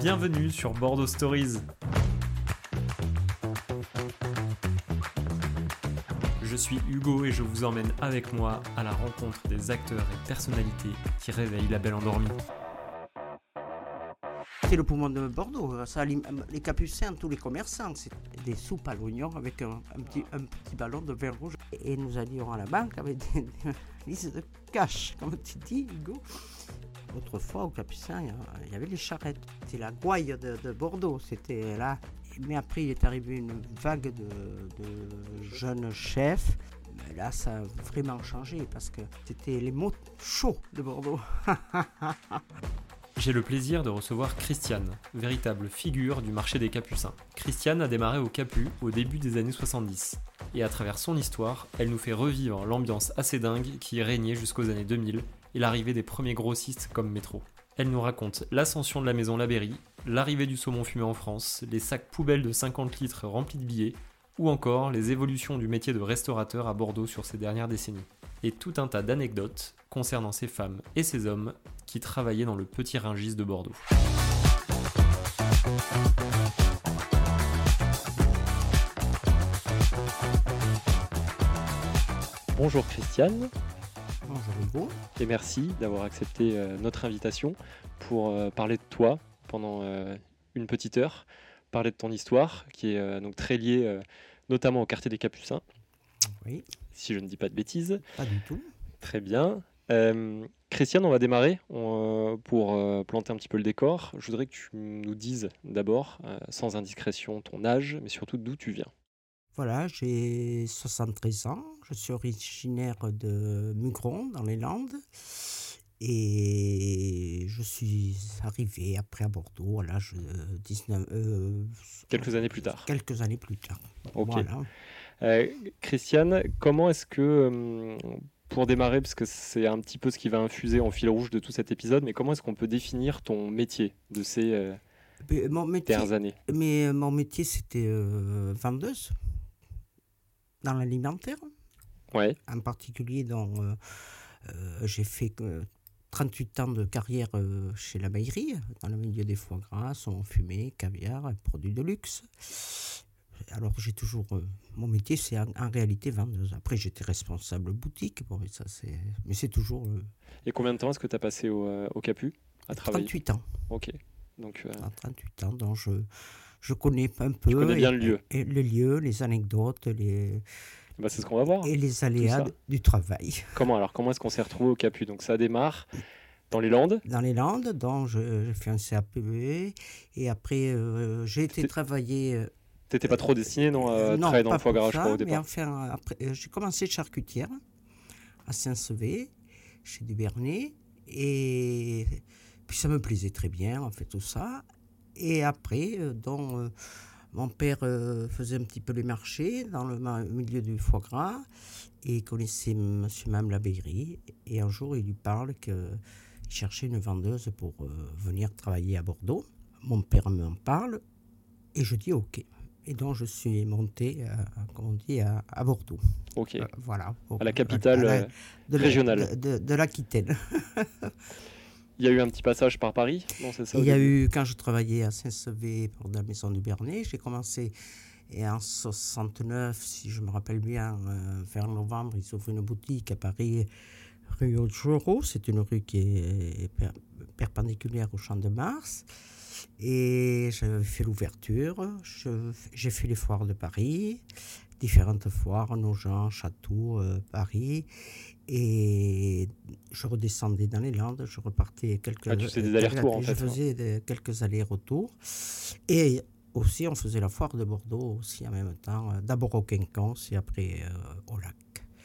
Bienvenue sur Bordeaux Stories. Je suis Hugo et je vous emmène avec moi à la rencontre des acteurs et personnalités qui réveillent la belle endormie. C'est le poumon de Bordeaux. Ça alime- les capucins, tous les commerçants, c'est des soupes à l'oignon avec un, un petit, un petit ballon de vin rouge. Et nous allions à la banque avec des, des listes de cash, comme tu dis, Hugo. Autrefois, au Capucin, il y avait les charrettes. C'était la gouaille de, de Bordeaux. C'était là. Mais après, il est arrivé une vague de, jeunes chefs. Là, ça a vraiment changé parce que c'était les mots chauds de Bordeaux. J'ai le plaisir de recevoir Christiane, véritable figure du marché des Capucins. Christiane a démarré au Capu au début des années 70, et à travers son histoire, elle nous fait revivre l'ambiance assez dingue qui régnait jusqu'aux années 2000 et l'arrivée des premiers grossistes comme Métro. Elle nous raconte l'ascension de la maison Labéry, l'arrivée du saumon fumé en France, les sacs poubelles de 50 litres remplis de billets, ou encore les évolutions du métier de restaurateur à Bordeaux sur ces dernières décennies. Et tout un tas d'anecdotes concernant ces femmes et ces hommes qui travaillait dans le petit Ringis de Bordeaux. Bonjour Christiane. Et merci d'avoir accepté euh, notre invitation pour euh, parler de toi pendant euh, une petite heure, parler de ton histoire qui est donc très liée notamment au quartier des Capucins, Oui, si je ne dis pas de bêtises. pas du tout. Très bien. Euh, Christiane, on va démarrer on, euh, pour euh, planter un petit peu le décor. Je voudrais que tu nous dises d'abord, sans indiscrétion, ton âge, mais surtout d'où tu viens. Voilà, j'ai 73 ans. Je suis originaire de Mugron, dans les Landes. Et je suis arrivé après à Bordeaux à l'âge de 19... euh, Quelques années plus tard. Quelques années plus tard. Ok. Voilà. Euh, Christiane, comment est-ce que, euh, pour démarrer, parce que c'est un petit peu ce qui va infuser en fil rouge de tout cet épisode, mais comment est-ce qu'on peut définir ton métier de ces euh, Mon métier, dernières années? mais mon métier c'était euh, vendeuse dans l'alimentaire. Ouais, en particulier dans euh, euh, j'ai fait euh, 38 ans de carrière euh, chez la Baillerie, dans le milieu des foie gras, saumon fumé, caviar, produits de luxe. Alors j'ai toujours euh, mon métier c'est en, en réalité vendeuse. Après j'étais responsable boutique, bon mais ça c'est mais c'est toujours euh, et combien de temps est-ce que tu as passé au, euh, au Capu à travailler? 38 ans. Ok, donc euh, À 38 ans donc je je connais un peu connais bien et- le lieu. et le lieu, les anecdotes, les bah, c'est ce qu'on va voir. et les aléas du travail. Comment alors Comment est-ce qu'on s'est retrouvé au Capu? Donc ça démarre dans les Landes. dans les Landes, donc je- j'ai fait un CAPE et après euh, j'ai été travailler. euh, T'étais pas trop destiné non, à euh, non, travailler dans le foie gras, je crois, au départ. enfin, j'ai commencé charcutière à Saint-Sevé, chez Dubernay, et puis ça me plaisait très bien, en fait, tout ça. Et après, euh, euh, mon père euh, faisait un petit peu les marchés dans le milieu du foie gras et il connaissait Monsieur Mme Labéry. Et un jour, il lui parle qu'il cherchait une vendeuse pour venir travailler à Bordeaux. Mon père m'en parle et je dis OK. Et donc, je suis monté, comme on dit, à, à Bordeaux. Ok. Euh, voilà. À la capitale À la- de la- régionale. De l'Aquitaine. Il y a eu un petit passage par Paris Non, ça Il y a eu, quand je travaillais à Saint-Sevé pour la maison du Bernet, j'ai commencé et en 69, si je me rappelle bien, euh, vers novembre, ils ouvrent une boutique à Paris, rue Augereau. C'est une rue qui est per- perpendiculaire au Champ de Mars. Et j'avais fait l'ouverture. Je- J'ai fait les foires de Paris, différentes foires, Nogent, Château, euh, Paris. Et je redescendais dans les Landes, je repartais quelques... Ah, tu faisais des allers-retours, en Je fait, hein. faisais des- quelques allers-retours. Et aussi, on faisait la foire de Bordeaux aussi en même temps. D'abord au Quinconce et après euh, au lac.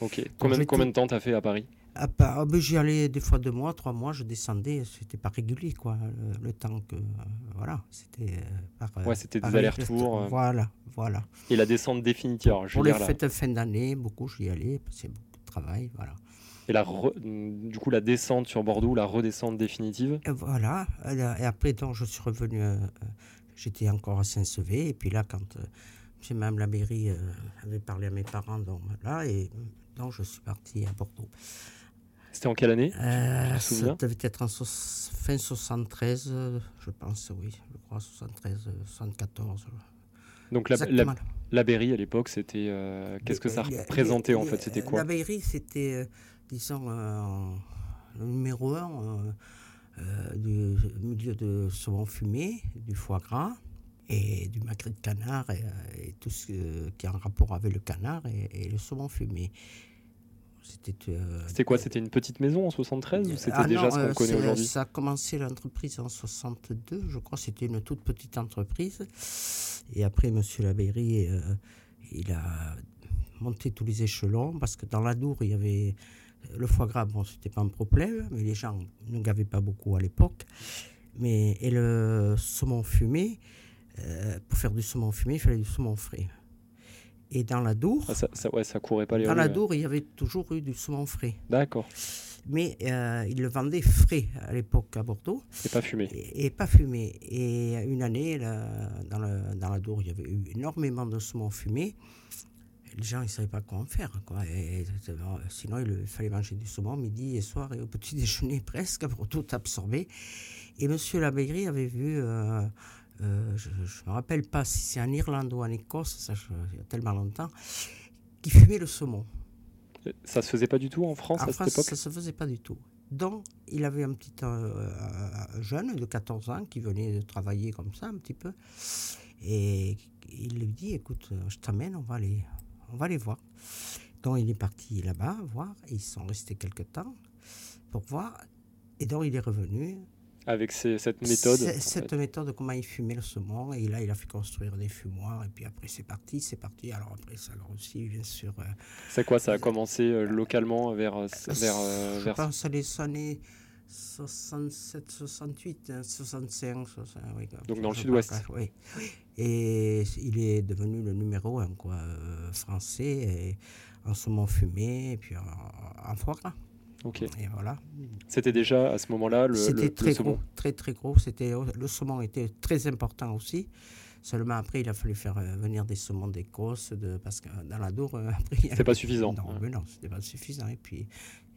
Ok. Combien, combien de temps t'as fait à Paris? Ah ben, J'y allais des fois deux mois, trois mois, je descendais, c'était pas régulier, quoi. Le, le temps que. euh, voilà, c'était. euh, euh, Ouais, c'était des allers-retours, euh. Voilà, voilà. Et la descente définitive alors, je Pour les fêtes de fin d'année, beaucoup, j'y allais, a beaucoup de travail, voilà. Et la re- du coup, la descente sur Bordeaux, la redescente définitive? Et voilà, et après, donc, je suis revenu, euh, j'étais encore à Saint-Sevé, et puis là, quand euh, M. Mme la mairie euh, avait parlé à mes parents, donc là, et donc je suis parti à Bordeaux. C'était en quelle année euh, Ça devait être en fin 73, je pense, oui. Je crois 73, 74. Donc la, la, la Berry à l'époque, c'était euh, qu'est-ce que ça représentait en fait C'était quoi La Berry, c'était, euh, disons, le numéro un du milieu de saumon fumé, du foie gras et du magret de canard et, tout ce qui a un rapport avec le canard et le saumon fumé. Euh, c'était quoi C'était une petite maison en 73 ou c'était ah déjà ce qu'on euh, connaît aujourd'hui Ça a commencé l'entreprise en 62, je crois. C'était une toute petite entreprise. Et après, M. Labéry, euh, il a monté tous les échelons parce que dans la Dour, il y avait le foie gras. Bon, c'était pas un problème, mais les gens ne gavaient pas beaucoup à l'époque. Mais et le saumon fumé, pour faire du saumon fumé, il fallait du saumon frais. Et dans la Dour, ah, ça, ouais, ça courait pas les Dans la Dour, il y avait toujours eu du saumon frais. D'accord. Mais euh, ils le vendaient frais à l'époque à Bordeaux. Et pas fumé. Et, pas fumé. Et une année, dans, le, dans la Dour, il y avait eu énormément de saumon fumé. Les gens, ils ne savaient pas quoi en faire. Quoi. Et, sinon, il fallait manger du saumon midi et soir et au petit déjeuner presque pour tout absorber. Et M. Labégri avait vu euh, euh, je ne me rappelle pas si c'est en Irlande ou en Écosse, ça, il y a tellement longtemps, qui fumait le saumon. Ça se faisait pas du tout en France à cette époque Ça se faisait pas du tout. Donc, il avait un petit euh, jeune de 14 ans qui venait de travailler comme ça un petit peu. Et il lui dit Écoute, je t'amène, on, va aller, on va aller voir. Donc, il est parti là-bas voir. ils sont restés quelques temps pour voir. Et donc, il est revenu avec cette méthode Cette méthode, comment il fumait le saumon. Et là, il a fait construire des fumoirs. Et puis après, c'est parti, c'est parti. Alors après, ça a aussi, bien sûr. Euh, c'est quoi Ça a commencé euh, localement vers. Euh, vers je vers... pense les années 67, 68, 65. oui, Donc dans le sud-ouest oui. Et il est devenu le numéro un quoi, français et en saumon fumé et puis en, en foie gras. Ok. Et voilà. C'était déjà à ce moment-là le, C'était très saumon. gros, très très gros. C'était le saumon était très important aussi. Seulement après, il a fallu faire euh, venir des saumons d'Écosse, de, parce que dans la Dour, euh, après, c'était pas suffisant. Non, mais non, c'était pas suffisant. Et puis,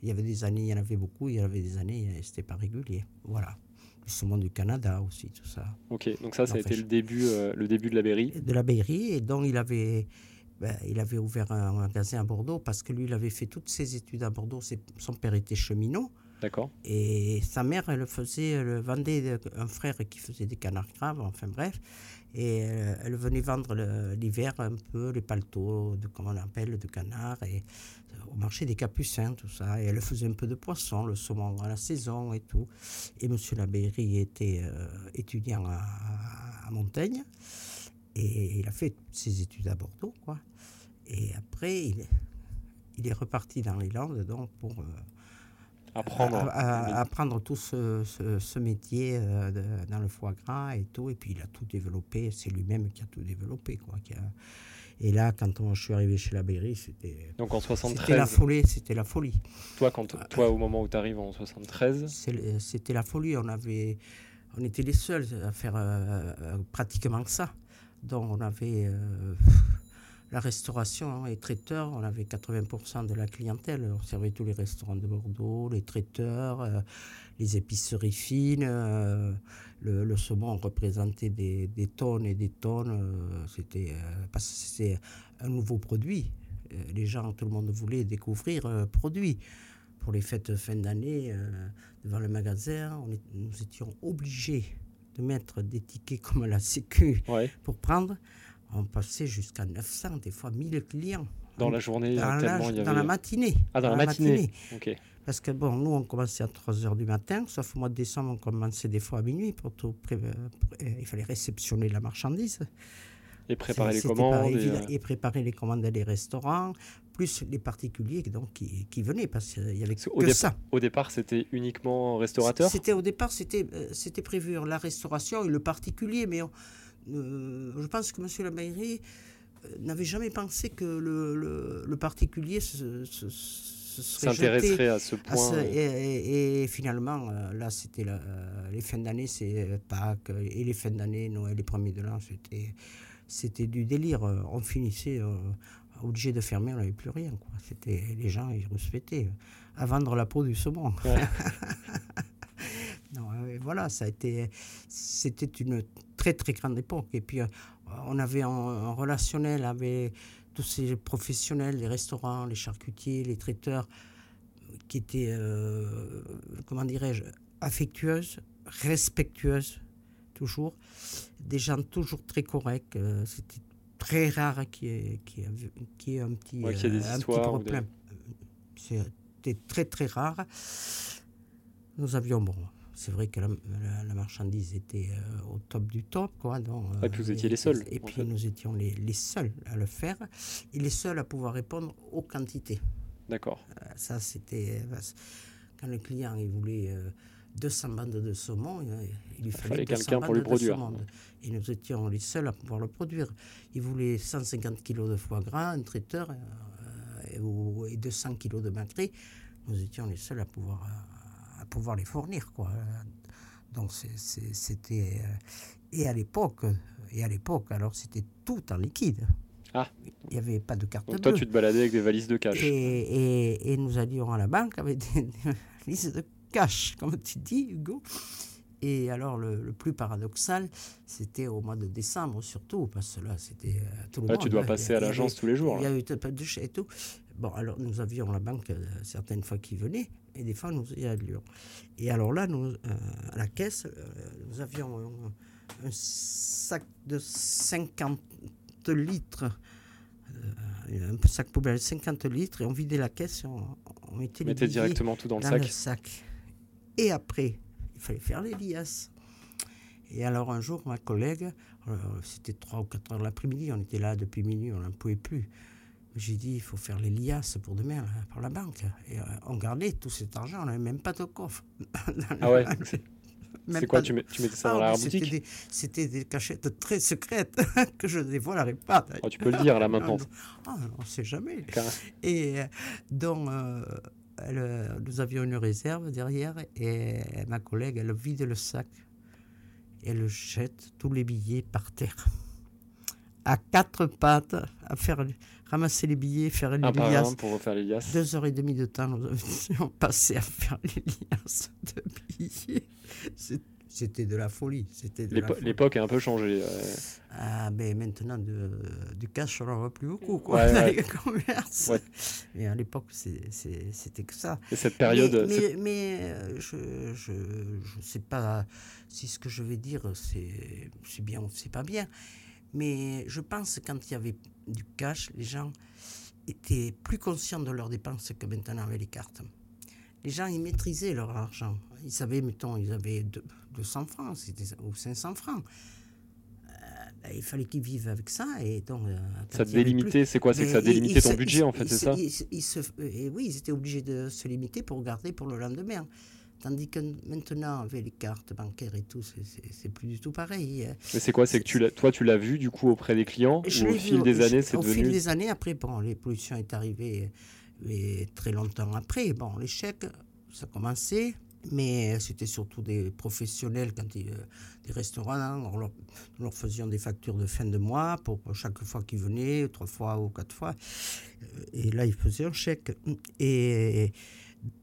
il y avait des années, il y en avait beaucoup. Il y avait des années, euh, c'était pas régulier. Voilà. Le saumon du Canada aussi, tout ça. Ok, donc ça, ça a été le début, le début de la Berry. De la Berry, et donc il avait ben, il avait ouvert un magasin à Bordeaux parce que lui, il avait fait toutes ses études à Bordeaux. Son père était cheminot. D'accord. Et sa mère, elle faisait, elle vendait un frère qui faisait des canards graves, enfin bref. Et euh, elle venait vendre l'hiver un peu les paletots, de, comment on appelle, de canards, et, euh, au marché des Capucins, tout ça. Et elle faisait un peu de poisson, le saumon à la saison et tout. Et M. Labéry était euh, étudiant à, à Montaigne. Et il a fait ses études à Bordeaux, quoi. Et après, il, il est reparti dans les Landes, donc, pour euh, apprendre, apprendre tout ce, ce, métier euh, dans le foie gras et tout. Et puis, il a tout développé. C'est lui-même qui a tout développé, quoi. Qui a, et là, quand je suis arrivé chez la Berry, c'était. Donc en 73. C'était la folie. C'était la folie. Toi, quand, toi, au moment où tu arrives en 73. C'était la folie. On avait, on était les seuls à faire euh, pratiquement ça. Donc on avait euh, la restauration et traiteurs, on avait 80% de la clientèle. On servait tous les restaurants de Bordeaux, les traiteurs, euh, les épiceries fines. Euh, le, saumon représentait des, tonnes et des tonnes. c'était parce que un nouveau produit. les gens, tout le monde voulait découvrir un produit pour les fêtes fin d'année, devant le magasin, nous étions obligés de mettre des tickets comme la Sécu pour prendre, on passait jusqu'à 900, des fois 1000 clients. Dans la journée Dans, la, il y avait... dans la matinée. Ah, dans, la, matinée, Parce que bon, nous, on commençait à 3 h du matin, sauf au mois de décembre, on commençait des fois à minuit pour tout Il fallait réceptionner la marchandise. Et préparer les commandes. Euh, et, préparer les commandes des restaurants, plus les particuliers donc, qui, qui venaient, parce qu'il y avait que au ça. Au départ, c'était uniquement restaurateur C'était Au départ, c'était euh, c'était prévu la restauration et le particulier, mais euh, je pense que M. Lamayrie n'avait jamais pensé que le, le, particulier se, s'intéresserait à ce point. et, finalement, là, c'était les fins d'année, c'est Pâques, et les fins d'année, Noël, les premiers de l'an, c'était c'était du délire. On finissait, obligé de fermer, on n'avait plus rien. Quoi. C'était, les gens, ils respectaient. À vendre la peau du saumon. non, euh, voilà, ça a été, c'était une très très grande époque. Et puis, euh, on avait un, relationnel avec tous ces professionnels, les restaurants, les charcutiers, les traiteurs, qui étaient, euh, comment dirais-je, affectueuses, respectueuses, toujours. Des gens toujours très corrects. C'était très rare qu'il y, ait, qui un petit, ouais, des un petit problème. C'était très très rare. Nous avions, bon, c'est vrai que la, marchandise était euh, au top du top. Quoi, donc, et puis vous étiez les seuls. Et puis nous étions les, les, seuls à le faire et les seuls à pouvoir répondre aux quantités. D'accord. Euh, ça, c'était. Quand le client il voulait. 200 bandes de saumon, il lui fallait, quelqu'un pour le produire. Et nous étions les seuls à pouvoir le produire. Il voulait 150 kg de foie gras, un traiteur, euh, et 200 kg de macré. Nous étions les seuls à pouvoir, à pouvoir les fournir. Quoi. Donc c'était... Euh, et à l'époque, et à l'époque, alors c'était tout en liquide. Ah. Il n'y avait pas de carte Donc toi, tu te baladais avec des valises de cash. Et, et, nous allions à la banque avec des, valises de cash, comme tu dis, Hugo. Et alors, le, plus paradoxal, c'était au mois de décembre, surtout, parce que là, c'était euh, tout le là, monde. tu dois passer à l'agence tous les jours. Il y a eu pas de et tout. Bon, alors, nous avions la banque euh, certaines fois qui venait, et des fois, nous y allions. Et alors là, nous, euh, à la caisse, nous avions un, sac de 50 litres un sac poubelle 50 litres et on vidait la caisse et on, mettait, les directement tout dans, le sac. Et après, fallait faire les liasses. Et alors un jour, ma collègue, euh, c'était 3 ou 4 heures l'après-midi, on était là depuis minuit, on n'en pouvait plus. J'ai dit, il faut faire les liasses pour demain, pour la banque. Et euh, on gardait tout cet argent, on n'avait même pas de coffre. ah ouais C'est quoi, tu, mettais ça dans la ah boutique C'était des, cachettes très secrètes que je ne dévoilerai pas. Oh, tu peux le dire là maintenant. Ah, on ne sait jamais. Et euh, donc, euh, nous avions une réserve derrière et ma collègue, elle vide le sac et elle jette tous les billets par terre. À quatre pattes, à faire ramasser les billets, faire les liasses. pour refaire les liasses. Deux heures et demie de temps, nous avions passé à faire les liasses de billets. C'était de la folie. L'époque a un peu changé. Ah, ben maintenant, du cash, on n'en voit plus beaucoup quoi, dans les commerces. Mais à l'époque, c'était que ça. Et cette période. Mais, mais, euh, je ne sais pas si ce que je vais dire, c'est bien ou c'est pas bien. Mais je pense que quand il y avait du cash, les gens étaient plus conscients de leurs dépenses que maintenant avec les cartes. Les gens, ils maîtrisaient leur argent. Ils savaient, mettons, ils avaient 200 francs ou 500 francs. Euh, ben, il fallait qu'ils vivent avec ça. Et donc, euh, ça délimitait, c'est quoi? C'est que ça délimitait ton budget, en fait, c'est ça? et Oui, ils étaient obligés de se limiter pour garder pour le lendemain. Tandis que maintenant, avec les cartes bancaires et tout, c'est plus du tout pareil. Mais c'est quoi? C'est que tu toi, tu l'as vu du coup auprès des clients? Ou au fil des années, c'est devenu... Au fil des années, après, bon, l'évolution est arrivée mais très longtemps après. Bon, chèques, ça commençait. Mais c'était surtout des professionnels, quand ils, euh, des restaurants, hein, on leur, leur, faisions des factures de fin de mois pour chaque fois qu'ils venaient, trois fois ou quatre fois. Euh, et là, ils faisaient un chèque. Et,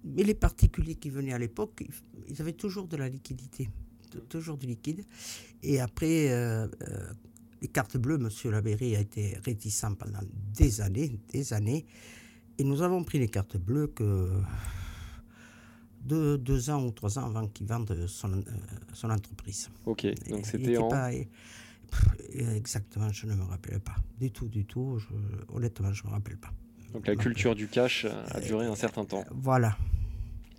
mais les particuliers qui venaient à l'époque, ils avaient toujours de la liquidité, toujours du liquide. Et après, euh, les cartes bleues, M. Labéry a été réticent pendant des années, des années. Et nous avons pris les cartes bleues que deux, deux, ans ou trois ans avant qu'il vende son, euh, son, entreprise. Ok, donc c'était en... Pas, exactement, je ne me rappelle pas. Du tout, du tout. honnêtement, je ne me rappelle pas. Donc la culture du cash a duré un certain temps. Voilà.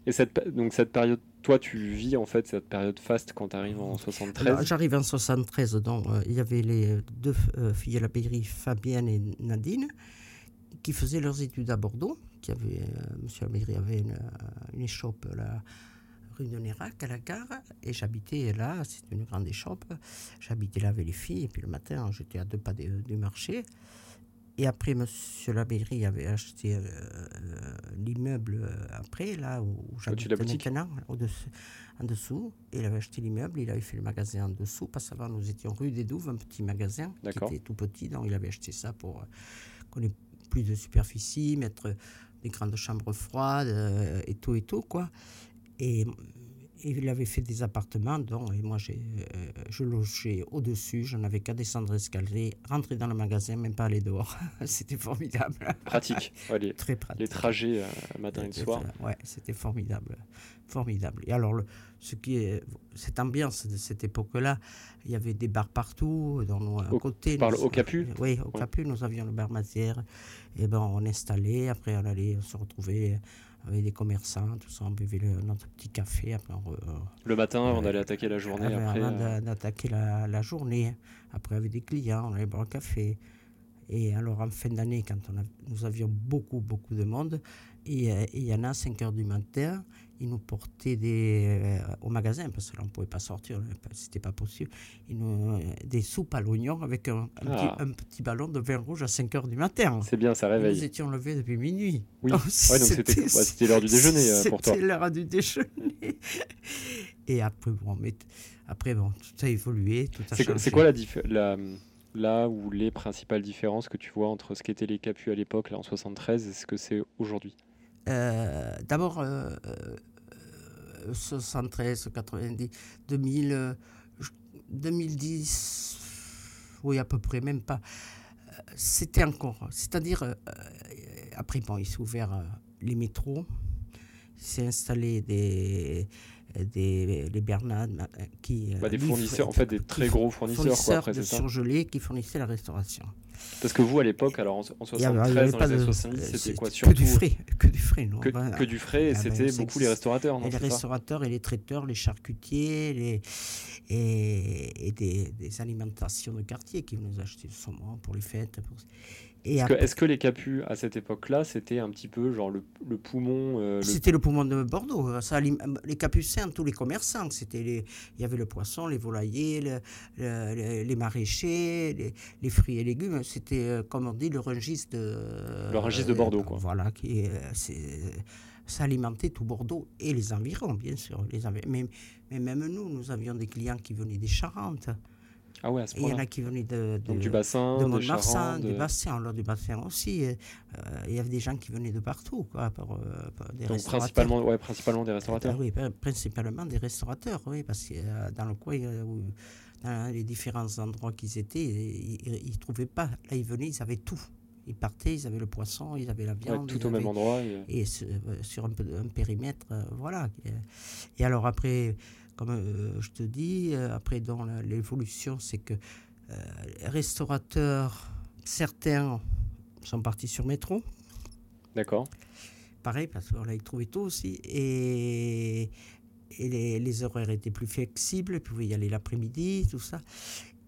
Et cette, donc cette période, toi tu vis en fait cette période faste quand tu arrives en 73 J'arrive en 73, donc euh, il y avait les deux euh, filles à la pairie, Fabienne et Nadine, qui faisaient leurs études à Bordeaux qui avait, euh, Monsieur Améry avait une, une échoppe la rue de Nérac à la gare et j'habitais là, c'est une grande échoppe. J'habitais là avec les filles et puis le matin j'étais à deux pas du marché. Et après, Monsieur Labéry avait acheté euh, l'immeuble euh, après, là où j'habite maintenant, en dessous. il avait acheté l'immeuble, il avait fait le magasin en dessous, parce qu'avant nous étions rue des Douves, un petit magasin qui était tout petit, donc il avait acheté ça pour qu'on ait plus de superficie, mettre des grandes chambres froides euh, et tout et tout, quoi. Et, il avait fait des appartements, donc, et moi, j'ai, euh, je logeais au-dessus, je n'avais qu'à descendre l'escalier, rentrer dans le magasin, même pas aller dehors. C'était formidable. Pratique. Ouais, les, Très pratique. les trajets euh, matin et soir. Ouais, c'était formidable. Formidable. Et alors, le- ce qui est, cette ambiance de cette époque-là, il y avait des bars partout, dans nos, Au- côté. nous- au Capu Oui, au Ouais. Capu, nous avions le bar Mazière. Et ben, on installait, après on allait se retrouver avec des commerçants, tout ça, on buvait le- notre petit café, après on, re- Le matin, on allait attaquer la journée. Après, avant euh, d'a- d'attaquer la, la journée. Après, avec des clients, on allait boire un café. Et alors, en fin d'année, quand on a- nous avions beaucoup, beaucoup de monde, et euh, et il y en a à 5 heures du matin, ils nous portaient des, euh, au magasin, parce que là, on ne pouvait pas sortir, c'était pas possible, ils nous, euh, des soupes à l'oignon avec un, un Ah. petit, un petit ballon de vin rouge à 5 heures du matin. c'est bien, ça Et réveille. Nous étions levés depuis minuit. Oui. Donc, Ouais, c'était ouais, l'heure du déjeuner euh, pour toi. C'était l'heure du déjeuner. Et après, bon, mais après, bon, tout a évolué, tout a C'est quoi- changé. c'est quoi la, dif- la là où les principales différences que tu vois entre ce qu'étaient les capus à l'époque, là en 73, et ce que c'est aujourd'hui? Euh, D'abord, euh, euh, 73, 90, 2000, euh, je- 2010, oui, à peu près, même pas. Euh, C'était encore, c'est-à-dire, euh, après, bon, il s'est ouvert les métros, il s'est installé des, des les Bernard ma- euh, qui euh, Bah, Des fournisseurs, en fait, des très gros fournisseurs, quoi, fournisseurs après, de surgelés qui fournissaient la restauration. Parce que vous, à l'époque, alors en, en Il y avait- il y 73, avait dans les années de- 70, euh, c'était quoi Que Surtout du frais, que du frais, non que, que du frais, et Ah ben, c'était beaucoup que les restaurateurs, non les restaurateurs et les traiteurs, les charcutiers, les, et, et des, des alimentations de quartier qui nous achetaient du saumon pour les fêtes. pour- Et Est-ce que, après- est-ce que les capus, à cette époque-là, c'était un petit peu genre le, le poumon euh, C'était le poumon de Bordeaux. Ça, les capucins, tous les commerçants. C'était les, il y avait le poisson, les volaillers, le- le- le- les maraîchers, les, les fruits et légumes. C'était, euh, comme on dit, le rungis de. Le Rungis de Bordeaux, quoi. Voilà, qui euh, c'est- ça alimentait tout Bordeaux et les environs, bien sûr. Les mais, mais même nous, nous avions des clients qui venaient des Charentes. Ah ouais, à ce il y en a qui venaient de, de, du bassin, de Charentes, du de- bassin, alors du bassin aussi. euh, Il y avait des gens qui venaient de partout, quoi, euh, des donc restaurateurs. principalement, ouais, principalement des restaurateurs. Ah oui, pr- principalement des restaurateurs, oui, parce que euh, dans le coin, où- dans les différents endroits qu'ils étaient, ils ne trouvaient pas. Là, ils venaient, ils avaient tout. Ils partaient, ils avaient le poisson, ils avaient la Ouais, viande. tout ils au même endroit. et- et ce- euh, sur un, périmètre, euh, voilà. Et alors après, comme euh, je te dis, après dans l'évolution, c'est que euh, restaurateurs, certains sont partis sur métro, D'accord. pareil, parce qu'on avait trouvé tout aussi, et, et les, les horaires étaient plus flexibles, vous pouvez y aller l'après-midi, tout ça.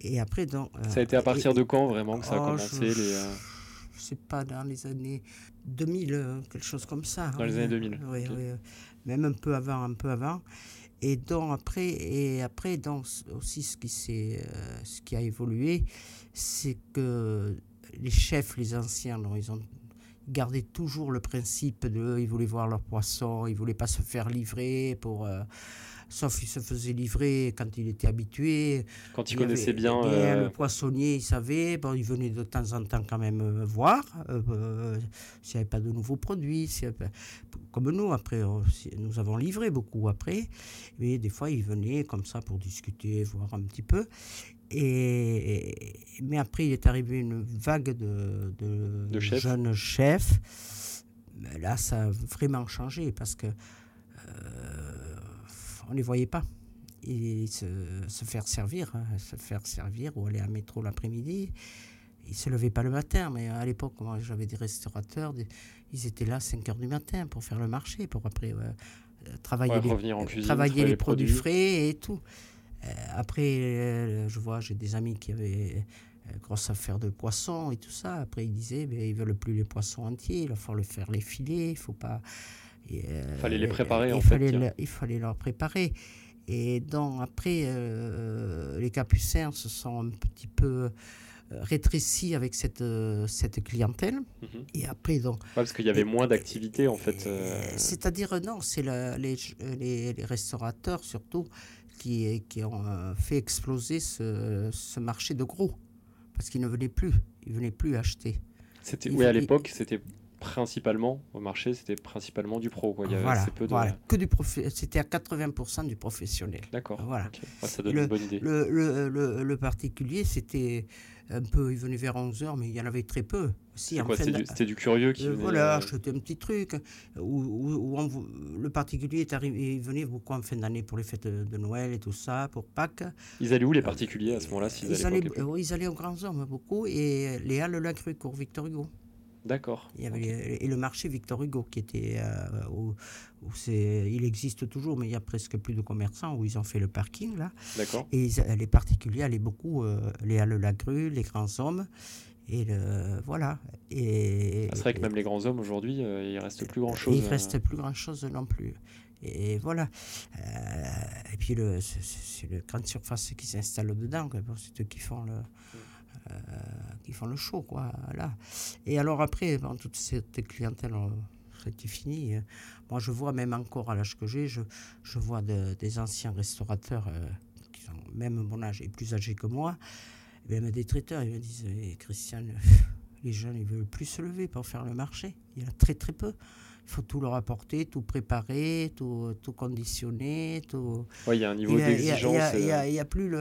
Et après, euh, Ça a été à et- partir de quand vraiment que ça a Oh, commencé je- les, je sais pas, dans les années 2000, euh, quelque chose comme ça. Dans les oui. années 2000, Oui, même un peu avant, un peu avant. Et donc après, et après donc, aussi ce qui, euh, ce qui a évolué, c'est que les chefs, les anciens, donc, ils ont gardé toujours le principe de, ils voulaient voir leur poisson, ils voulaient pas se faire livrer pour... euh, sauf ils se faisaient livrer quand il était habitué. quand Il avait- connaissaient bien. euh, Le poissonnier, il savait. Bon, il venait de temps en temps quand même euh, voir euh, euh, s'il n'y avait pas de nouveaux produits. pas- Comme nous, après, on- nous avons livré beaucoup après. Mais des fois, il venait comme ça pour discuter, voir un petit peu. Et, mais après, il est arrivé une vague de, de, De chefs. jeunes chefs. Là, ça a vraiment changé parce que euh, on ne les voyait pas. Et se, se faire servir, hein, se faire servir ou aller à métro l'après-midi. Ils ne se levaient pas le matin, mais à l'époque, moi j'avais des restaurateurs, des- ils étaient là à 5 heures du matin pour faire le marché, pour après euh, euh, travailler, Ouais, les, revenir en euh, cuisine, travailler les les produits, produits. frais et tout. Euh, après, euh, je vois, j'ai des amis qui avaient grosse affaire de poissons et tout ça. Après, ils disaient, mais ils veulent plus les poissons entiers, il va falloir le faire les filets, il faut pas. Et, euh, Fallait les préparer, il en fait, le- il fallait leur préparer. Et donc après, euh, les capucins se sont un petit peu euh, rétrécis avec cette, cette clientèle. mhm. Et après, donc, parce qu'il y avait moins d'activités en fait. euh, C'est-à-dire, non, c'est les, les, les restaurateurs surtout qui, qui ont fait exploser ce, ce marché de gros. Parce qu'ils ne venaient plus, ils venaient plus acheter. C'était, Il oui, à l'époque, c'était principalement, au marché, c'était principalement du pro. Quoi. Il y avait voilà, assez peu de. voilà, que du prof- c'était à 80% du professionnel. D'accord. Voilà. Ouais, ça donne une bonne idée. Le, le, le, particulier, c'était un peu, il venait vers 11h, mais il y en avait très peu. Si, c'était de- du, curieux qui Euh, venait, voilà, euh, acheter un petit truc. Où, où- où on le particulier est arrivé, il venait beaucoup en fin d'année pour les fêtes de, Noël et tout ça, pour Pâques. Ils allaient où les particuliers à ce moment-là Ils allaient euh, ils allaient aux grands hommes beaucoup et les halles La Crue, cours Victor Hugo. D'accord. Il y avait ok. les- et le marché Victor Hugo qui était euh, où, où c'est, il existe toujours, mais il y a presque plus de commerçants où ils ont fait le parking là. D'accord. Et ils- les particuliers allaient beaucoup, euh, les halles La Grue, les grands hommes. Et le- voilà. Et, Ah, c'est vrai que même les grands hommes aujourd'hui, euh, il reste plus grand chose. il ne reste plus grand chose non plus. Et voilà. Euh, et puis le, c'est, le grande surface qui s'installe dedans. c'est eux qui font le, euh, qui font le show, quoi. Là. Et alors après, toute cette clientèle, euh, c'était fini. Euh, Moi, je vois même encore à l'âge que j'ai, je, je vois de- des anciens restaurateurs euh, qui sont même mon âge et plus âgés que moi, même des traiteurs, ils me disent, Eh, Christian, les jeunes, ils veulent plus se lever pour faire le marché. Il y en a très très peu. Il faut tout leur apporter, tout préparer, tout, tout conditionner, tout... Ouais, il y a un niveau il a- d'exigence. Il y a- il y a- euh, a plus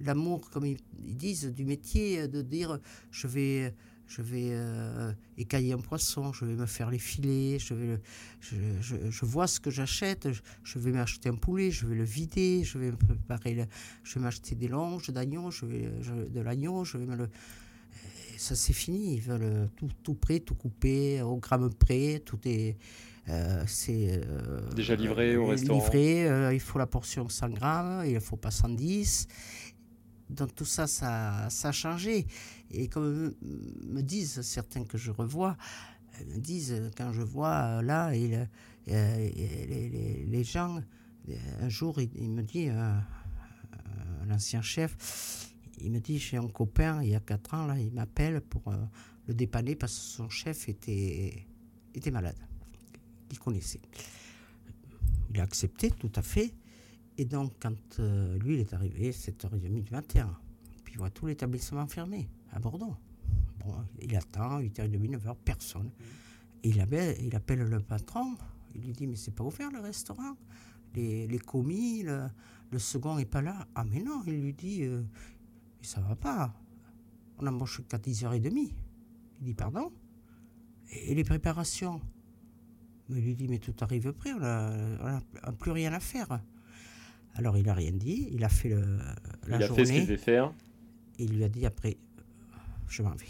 l'amour, comme ils, ils disent, du métier, euh, de dire je vais, je vais euh, écailler un poisson, je vais me faire les filets, je, vais le- je, je- je vois ce que j'achète, je, je vais m'acheter un poulet, je vais le vider, je vais me préparer, le- je vais m'acheter des longes d'agneau, je vais, de l'agneau, je vais me le. Ça c'est fini, ils veulent euh, tout, tout prêt, tout coupé, au gramme près, tout est. euh, c'est euh, Déjà livré au restaurant. livré, il faut la portion 100 grammes, il ne faut pas 110. Donc tout ça, ça, ça a changé. Et comme me, disent certains que je revois, me disent quand je vois là, il, les, les- les gens, un jour, il, il me dit, euh, un ancien chef, il me dit, j'ai un copain, il y a 4 ans, là, il m'appelle pour euh, le dépanner parce que son chef était, était malade. Il connaissait. Il a accepté, tout à fait. Et donc, quand euh, lui, il est arrivé, 7h30 du matin, puis il voit tout l'établissement fermé à Bordeaux. Bon, il attend, 8h30, 9h, personne. Il appelle, il appelle le patron, il lui dit, mais c'est pas ouvert le restaurant. Les, les commis, le, le second n'est pas là. Ah, mais non, il lui dit, euh, mais ça va pas. On embauche qu'à 10h30. Il dit, pardon Et les préparations? Mais il lui dit, mais tout arrive prêt, on n'a plus rien à faire. Alors il n'a rien dit, il a fait le, la il a journée. fait ce qu'il devait faire. Et il lui a dit après, je m'en vais.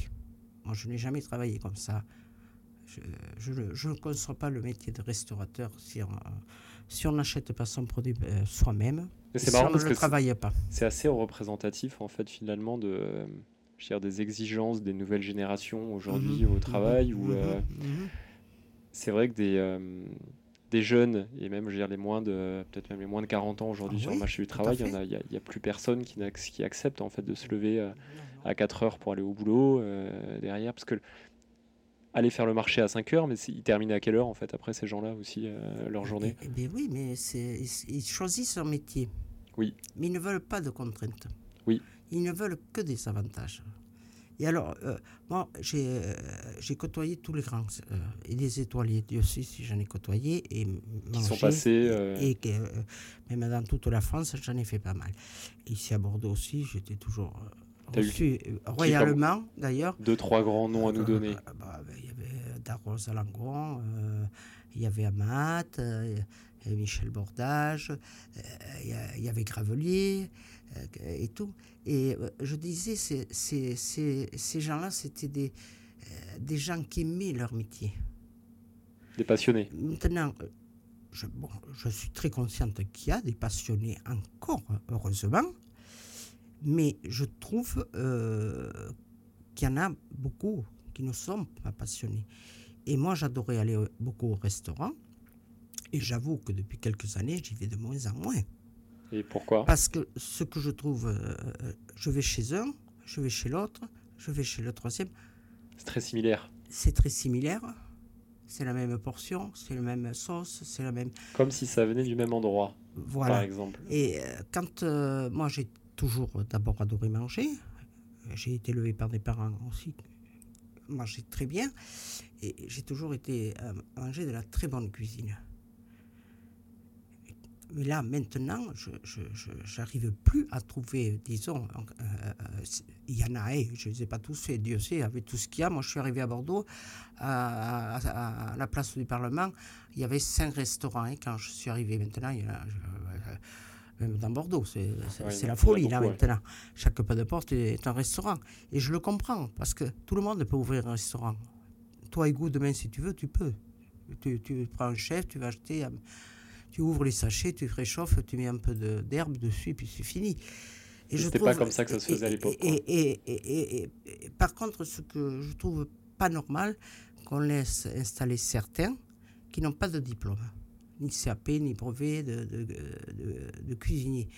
Moi, je n'ai jamais travaillé comme ça. Je, je, ne- je ne conçois pas le métier de restaurateur si on si on n'achète pas son produit euh, soi-même. C'est marrant parce que pas. assez représentatif en fait finalement de je dire, des exigences des nouvelles générations aujourd'hui Mhm, au travail où euh, mhm. c'est vrai que des, euh, des jeunes et même je veux dire, les moins de peut-être même les moins de 40 ans aujourd'hui Ah sur oui, le marché du travail il y en a il y a- il y a plus personne qui, accepte en fait de se lever euh, à 4 heures pour aller au boulot derrière parce que aller faire le marché à 5 heures mais ils terminent à quelle heure en fait après ces gens-là aussi euh, leur journée? Eh, eh bien oui, mais ils, choisissent leur métier. Oui. Mais ils ne veulent pas de contraintes. Oui. Ils ne veulent que des avantages. Et alors, euh, moi, j'ai euh, côtoyé tous les grands euh, et des étoiliers. Dieu sait si j'en ai côtoyé. Et qui sont passés Et euh, même dans toute la France, j'en ai fait pas mal. Ici à Bordeaux aussi, j'étais toujours reçu euh, royalement, d'ailleurs. deux trois grands noms à nous Euh, donner euh, bah, ben, Il y avait Darros Alangon, euh, il y avait Amat, il y avait Michel Bordage, il y avait Gravelier et tout. Et je disais, c'est- ces gens-là, c'était des, des gens qui aimaient leur métier. des passionnés Maintenant, je, bon, je suis très consciente qu'il y a des passionnés encore, heureusement, mais je trouve euh, qu'il y en a beaucoup qui ne sont pas passionnés. Et moi, j'adorais aller euh, beaucoup au restaurant, et j'avoue que depuis quelques années, j'y vais de moins en moins. et pourquoi? Parce que ce que je trouve, euh, je vais chez un, je vais chez l'autre, je vais chez le troisième, c'est très similaire c'est très similaire. C'est la même portion, c'est la même sauce, c'est la même. comme si ça venait du même endroit par exemple Et euh, quand euh, moi j'ai toujours euh, d'abord adoré manger, euh, j'ai été élevé par des parents aussi manger très bien. Et j'ai toujours été à manger de la très bonne cuisine. Mais là, maintenant, je n'arrive plus à trouver, disons, euh, euh, il y en a, je ne les ai pas tous fait, Dieu sait, avec tout ce qu'il y a. Moi, je suis arrivé à Bordeaux, à, la place du Parlement, il y avait cinq restaurants. Et quand je suis arrivé maintenant, il y a, même dans Bordeaux, c'est la folie là maintenant. Chaque pas de porte est un restaurant. Et je le comprends, parce que tout le monde peut ouvrir un restaurant. Toi, Hugo, demain, si tu veux, tu peux. Tu, tu prends un chef, tu vas acheter tu ouvres les sachets, tu réchauffes, tu mets un peu d'herbe dessus, et puis c'est fini. Et C'était pas comme ça que ça se faisait à l'époque. Et, et, par contre, ce que je trouve pas normal, qu'on laisse installer certains qui n'ont pas de diplôme, ni CAP, ni brevet de, de, de, cuisinier.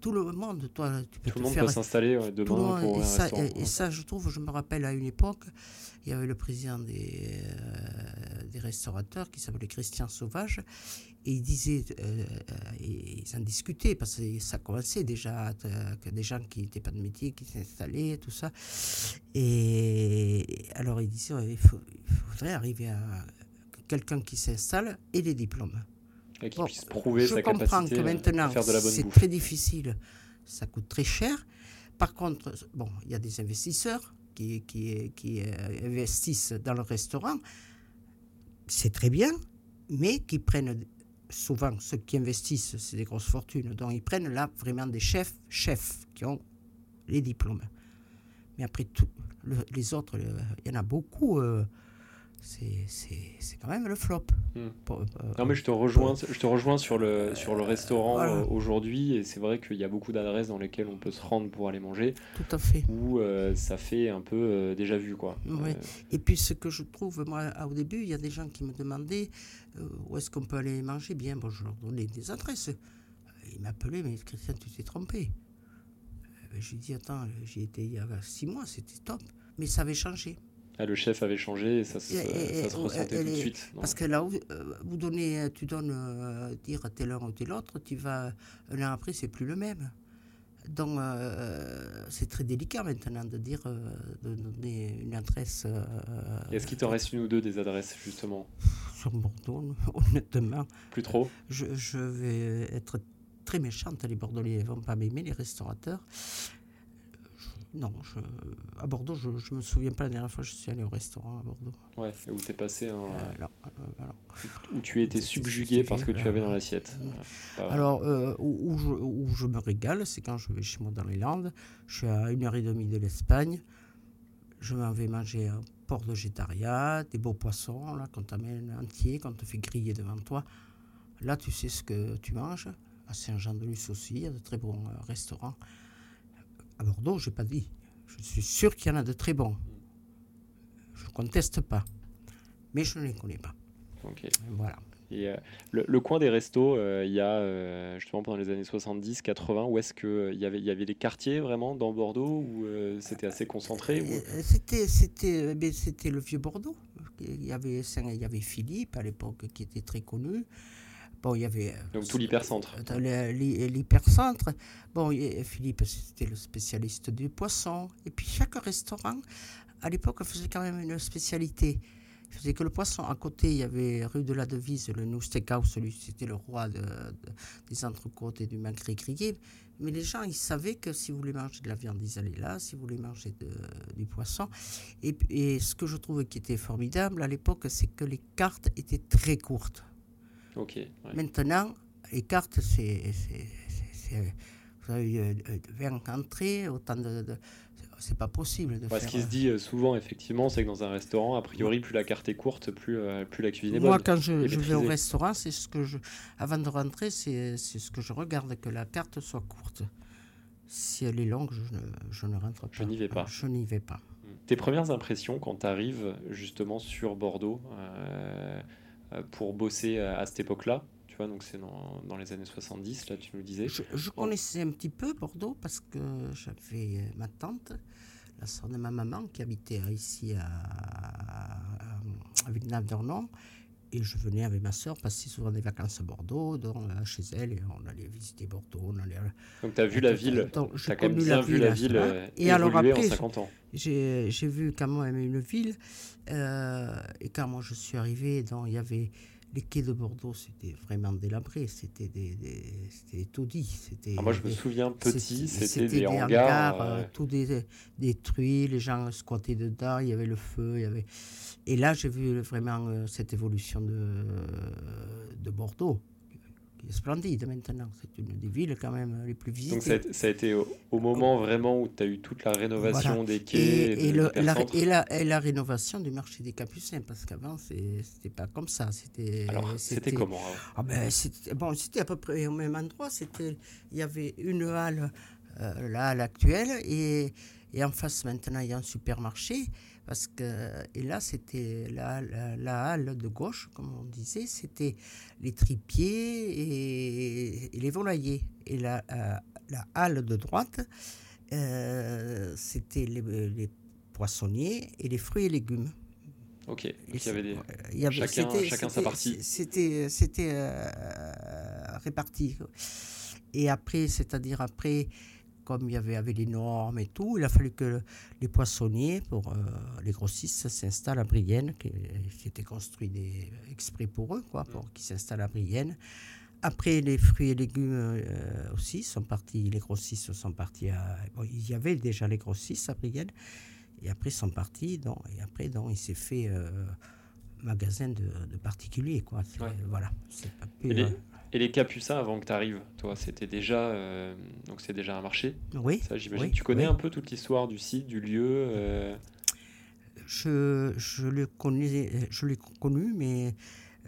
Tout le monde, toi, tu peux Tout le monde peut s'installer demain pour et, ça, et, ça, je trouve, je me rappelle à une époque, il y avait le président des, euh, des restaurateurs qui s'appelait Christian Sauvage, et ils disaient, euh, euh, ils en discutaient, parce que ça commençait déjà, que des gens qui n'étaient pas de métier, qui s'installaient, tout ça. Et alors ils disaient, il, faudrait arriver à quelqu'un qui s'installe et les diplômes. Et qui puisse prouver sa capacité que maintenant, faire de la bonne C'est très difficile, ça coûte très cher. Par contre, bon, il y a des investisseurs qui, qui, qui euh, investissent dans le restaurant, c'est très bien, mais qui prennent souvent ceux qui investissent, c'est des grosses fortunes, donc ils prennent là vraiment des chefs, chefs qui ont les diplômes. Mais après, tout, les autres, il y en a beaucoup. Euh, c'est quand même le flop. Hmm. Euh, non, mais je te rejoins, je te rejoins sur le, sur le restaurant euh, aujourd'hui, et c'est vrai qu'il y a beaucoup d'adresses dans lesquelles on peut se rendre pour aller manger. Tout à fait. Où euh, ça fait un peu déjà vu, quoi. Et puis ce que je trouve, moi, au début, il y a des gens qui me demandaient où est-ce qu'on peut aller manger? Bien, bon, je leur donnais des adresses. Ils m'appelaient, mais Christian, tu t'es trompé. Ben, J'ai dit, attends, j'y étais il y a six mois, c'était top. Mais ça avait changé. Ah, le chef avait changé et ça, se, ça se ressentait tout de suite. Parce que là, vous, euh, vous donnez, tu donnes euh, dire tel un ou tel autre, tu vas, un an après, c'est plus le même. Donc, euh, c'est très délicat maintenant de dire, de donner une adresse. Est-ce qu'il t'en reste une ou deux des adresses, justement? Sur Bordeaux, honnêtement. Plus trop? Je, je, vais être très méchante, les Bordelais ne vont pas m'aimer, les restaurateurs non, je, à Bordeaux, je ne me souviens pas la dernière fois que je suis allé au restaurant à Bordeaux. Ouais, où tu es passé un. Euh, euh, où tu étais subjugué par ce que tu avais dans l'assiette. Alors, euh, où, je, où, je, me régale, c'est quand je vais chez moi dans les Landes. Je suis à une heure et demie de l'Espagne. Je m'en vais manger un port de Gétaria, des beaux poissons, là, qu'on t'amène entier, qu'on te fait griller devant toi. Là, tu sais ce que tu manges. À Saint-Jean-de-Luz aussi, il y a de très bons restaurants. À Bordeaux, je n'ai pas dit. Je suis sûr qu'il y en a de très bons. Je ne conteste pas. Mais je ne les connais pas. Voilà. Et euh, le, coin des restos, euh, il y a euh, justement pendant les années 70, 80, où est-ce qu'il y avait, y avait des quartiers vraiment dans Bordeaux où c'était assez concentré c'était eh c'était le vieux Bordeaux. Il y avait il y avait Philippe à l'époque qui était très connu. Bon, il y avait. Euh, Donc tout l'hypercentre. L'hypercentre. Bon, Philippe, c'était le spécialiste du poisson. Et puis chaque restaurant, à l'époque, faisait quand même une spécialité. Il faisait que le poisson. À côté, il y avait rue de la Devise, le New Steakhouse, celui c'était le roi de, des entrecôtes et du magret grillé. Mais les gens, ils savaient que si vous voulez manger de la viande, ils allaient là. Si vous voulez manger du poisson. Et, et ce que je trouvais qui était formidable à l'époque, c'est que les cartes étaient très courtes. Maintenant, les cartes, c'est. Vous avez 20 entrées, autant de. c'est pas possible de Ce qui se dit euh, souvent, effectivement, c'est que dans un restaurant, a priori, plus la carte est courte, plus, euh, plus la cuisine est bonne. Moi, quand je, vais au restaurant, c'est ce que je. Avant de rentrer, c'est ce que je regarde, que la carte soit courte. Si elle est longue, je ne, je ne rentre pas. Je n'y vais pas. Je n'y vais pas. Tes premières impressions quand tu arrives justement sur Bordeaux euh, euh, pour bosser à, cette époque-là. Tu vois, donc c'est dans, les années 70, là, tu nous disais. Je, connaissais un petit peu Bordeaux parce que j'avais ma tante, la soeur de ma maman, qui habitait ici à, à Villeneuve-d'Ornon. Et je venais avec ma soeur passer souvent des vacances à Bordeaux, donc, euh, chez elle, et on allait visiter Bordeaux. On allait, donc tu as vu la ville, tu as quand même bien vu la ville euh, et alors après, en 50 ans. J'ai vu quand même une ville, euh, et quand moi je suis arrivé, il y avait les quais de Bordeaux, c'était vraiment délabré, c'était des, des taudis. Ah, moi, je me souviens petit, c'était des, hangars. Euh, tout détruit, les gens squattaient dedans, il y avait le feu. Il y avait... Et là, j'ai vu vraiment euh, cette évolution de, de Bordeaux qui est splendide maintenant. C'est une des villes quand même les plus visitées. Donc ça a, été au, moment vraiment où tu as eu toute la rénovation des quais et, et, le, la, et, la, et, la, rénovation du marché des Capucins, parce qu'avant c'était pas comme ça. C'était, Alors c'était comment ah ben, c'était, Bon, c'était à peu près au même endroit. C'était, il y avait une halle, euh, la halle actuelle, et en face maintenant il y a un supermarché. Parce que, et là, c'était la, la, halle de gauche, comme on disait, c'était les tripiers et, les volaillers. Et la, euh, la halle de droite, euh, c'était les, poissonniers et les fruits et légumes. Ok, il y avait des... Il y avait, chacun, chacun sa partie. C'était, c'était euh, réparti. Et après, c'est-à-dire après, comme il y avait, avait les normes et tout, il a fallu que les poissonniers, pour euh, les grossistes, s'installent à Brienne, qui, était construit des, exprès pour eux, quoi, pour mm. qu'ils s'installent à Brienne. Après, les fruits et légumes euh, aussi sont partis, les grossistes sont partis à. il y avait déjà les grossistes à Brienne, et après ils sont partis, donc, et après, donc, il s'est fait. Euh, magasin de, particuliers quoi voilà et les Capucins, avant que tu arrives, toi, c'était déjà, euh, donc c'est déjà un marché. Oui. Ça, j'imagine. tu connais un peu toute l'histoire du site, du lieu. Euh? Je, je le connais, je l'ai connu, mais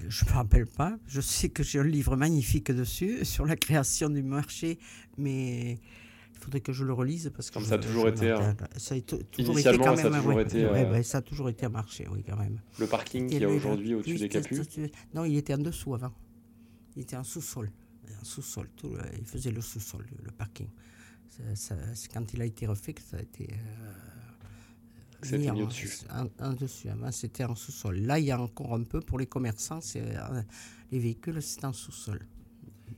je me rappelle pas. Je sais que j'ai un livre magnifique dessus sur la création du marché, mais il faudrait que je le relise parce que comme ça a toujours été. Ça a toujours été quand même. Ça a toujours, été, euh, ça a toujours été un marché, oui, quand même. Le parking qu'il y a aujourd'hui au-dessus des Capus? Non, il était en dessous avant. Il était en sous-sol. En sous-sol. Tout, il faisait le sous-sol, le, parking. C'est quand il a été refait que ça a été. Euh, c'était mis au-dessus. En, dessus. c'était en sous-sol. Là, il y a encore un peu pour les commerçants. Euh, les véhicules, c'est en sous-sol.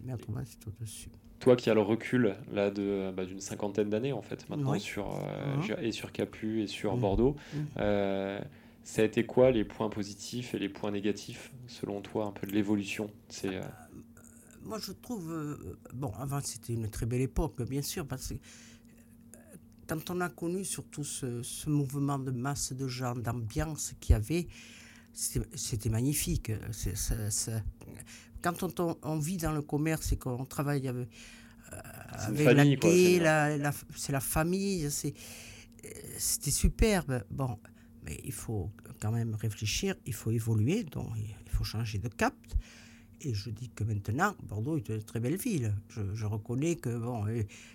Mais autrement, c'est au-dessus. Toi qui as le recul là de bah, d'une cinquantaine d'années en fait maintenant sur euh, mhm. et sur Capu et sur mhm. Bordeaux. Euh, ça a été quoi les points positifs et les points négatifs, selon toi, un peu de l'évolution C'est euh, Moi, je trouve. Euh, bon, avant, c'était une très belle époque, bien sûr, parce que euh, quand on a connu surtout ce, mouvement de masse de gens, d'ambiance qu'il y avait, c'était magnifique. Quand on, vit dans le commerce et qu'on travaille avec, la c'est la famille, c'était superbe. Bon, mais il faut quand même réfléchir, il faut évoluer, donc il faut changer de cap. Et je dis que maintenant, Bordeaux est une très belle ville. Je, reconnais que bon,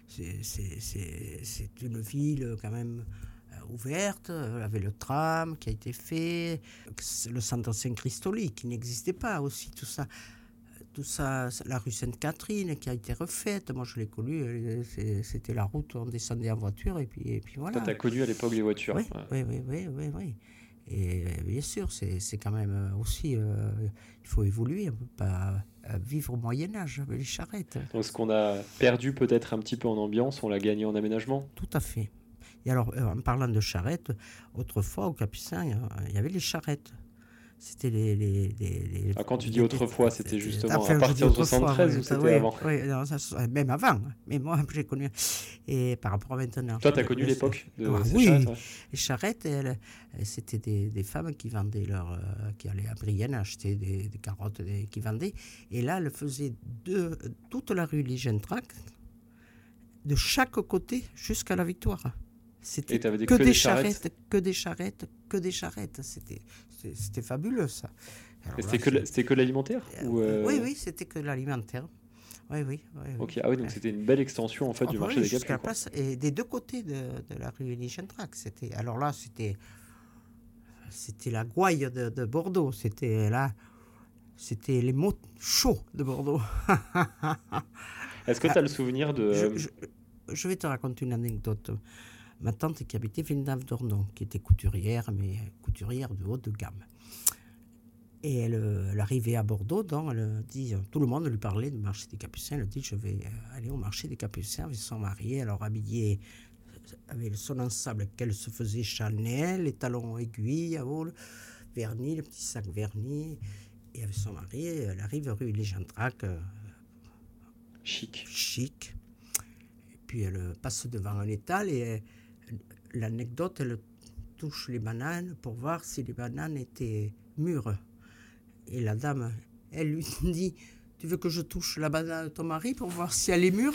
c'est une ville quand même euh, ouverte, euh, avec le tram qui a été fait, le centre Saint-Christoli qui n'existait pas aussi, tout ça tout ça, la rue Sainte-Catherine qui a été refaite. Moi, je l'ai connue, c'était la route, on descendait en voiture et puis, et puis voilà. Toi, tu as connu à l'époque les voitures. Oui, oui, oui, oui, oui, Et euh, bien sûr, c'est quand même euh, aussi, il faut évoluer, on ne peut pas vivre au Moyen-Âge avec les charrettes. Donc, ce qu'on a perdu peut-être un petit peu en ambiance, on l'a gagné en aménagement? Tout à fait. Et alors, en parlant de charrettes, autrefois, au Capucin, il y avait les charrettes. C'était les, les, les, ah, quand tu dis autrefois, c'était justement à partir de 73 ou c'était avant Oui, même avant. Mais moi, j'ai connu. Et par rapport à maintenant. Toi, tu as connu l'époque de ah, Oui, charrettes, les charrettes, c'était des, des, femmes qui vendaient leur. Euh, qui allaient à Brienne acheter des, des carottes qui vendaient. Et là, elles faisaient de, toute la rue Ligentrac, de chaque côté jusqu'à la victoire. C'était que, que, des charrettes, que des charrettes, que des charrettes. C'était c'était fabuleux ça. C'était que, que l'alimentaire euh, Oui, oui, c'était que l'alimentaire. Oui, oui, Ok, ah oui, donc c'était une belle extension en fait du marché des Capes. Et des deux côtés de, de la rue Track. C'était, alors là, c'était, c'était la gouaille de, de Bordeaux. C'était là, c'était les mots chauds de Bordeaux. Est-ce que tu as le souvenir de. Je, je, vais te raconter une anecdote ma tante qui habitait Villeneuve-d'Ornon, qui était couturière, mais couturière de haut de gamme. Et elle, euh, elle arrivait à Bordeaux, donc elle dit, tout le monde lui parlait du marché des Capucins. Elle dit, je vais euh, aller au marché des Capucins avec son mari, alors habillée avec son ensemble qu'elle se faisait Chanel, les talons aiguilles, vol, vernis, le petit sac vernis. Et avec son mari, elle arrive rue Légendrac, euh, Chic. chic. Et puis elle passe devant un étal et euh, l'anecdote, elle touche les bananes pour voir si les bananes étaient mûres. Et la dame, elle lui dit Tu veux que je touche la banane de ton mari pour voir si elle est mûre?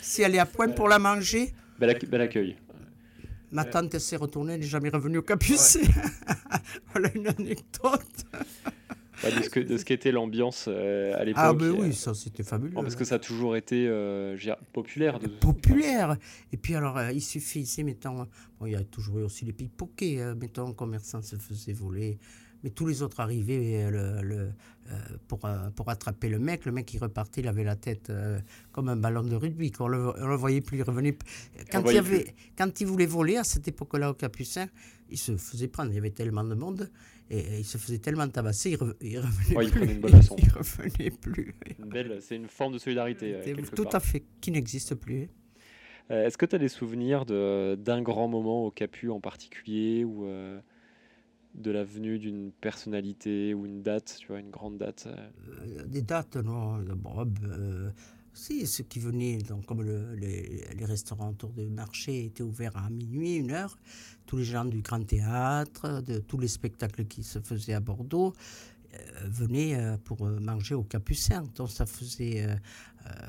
Si elle est à point pour la manger? Bel, acc- bel accueil. Ma tante elle s'est retournée, elle n'est jamais revenue au capucin. voilà une anecdote. Ouais, de ce que- de ce qu'était l'ambiance euh, à l'époque. Ah, ben euh, oui, ça c'était fabuleux. parce que ça a toujours été euh, dire, populaire. De... populaire. Et puis alors, euh, il suffisait, mettons, bon, il y a toujours eu aussi les pickpockets, euh, mettons, un commerçant se faisait voler, mais tous les autres arrivaient euh, le, le, euh, pour, euh, pour attraper le mec. Le mec, il repartait, il avait la tête euh, comme un ballon de rugby. quoi. On le, on le voyait plus, il revenait. Quand il, quand il voulait voler, à cette époque-là, au Capucin, il se faisait prendre. Il y avait tellement de monde, et, il se faisait tellement tabasser, il, re- il revenait Ouais, il plus. prenait une bonne leçon. il revenait plus. C'est une forme de solidarité. euh, Tout part. à fait, qui n'existe plus. Euh, Est-ce que tu as des souvenirs de- d'un grand moment au Capu en particulier ou euh, de la venue d'une personnalité ou une date, tu vois, une grande date euh, des dates, non. Bon, si, ceux qui venaient, donc, comme le- les, les restaurants autour du marché étaient ouverts à minuit, une heure, tous les gens du Grand Théâtre, de tous les spectacles qui se faisaient à Bordeaux, euh, venaient euh, pour euh, manger au Capucin. Donc ça faisait euh,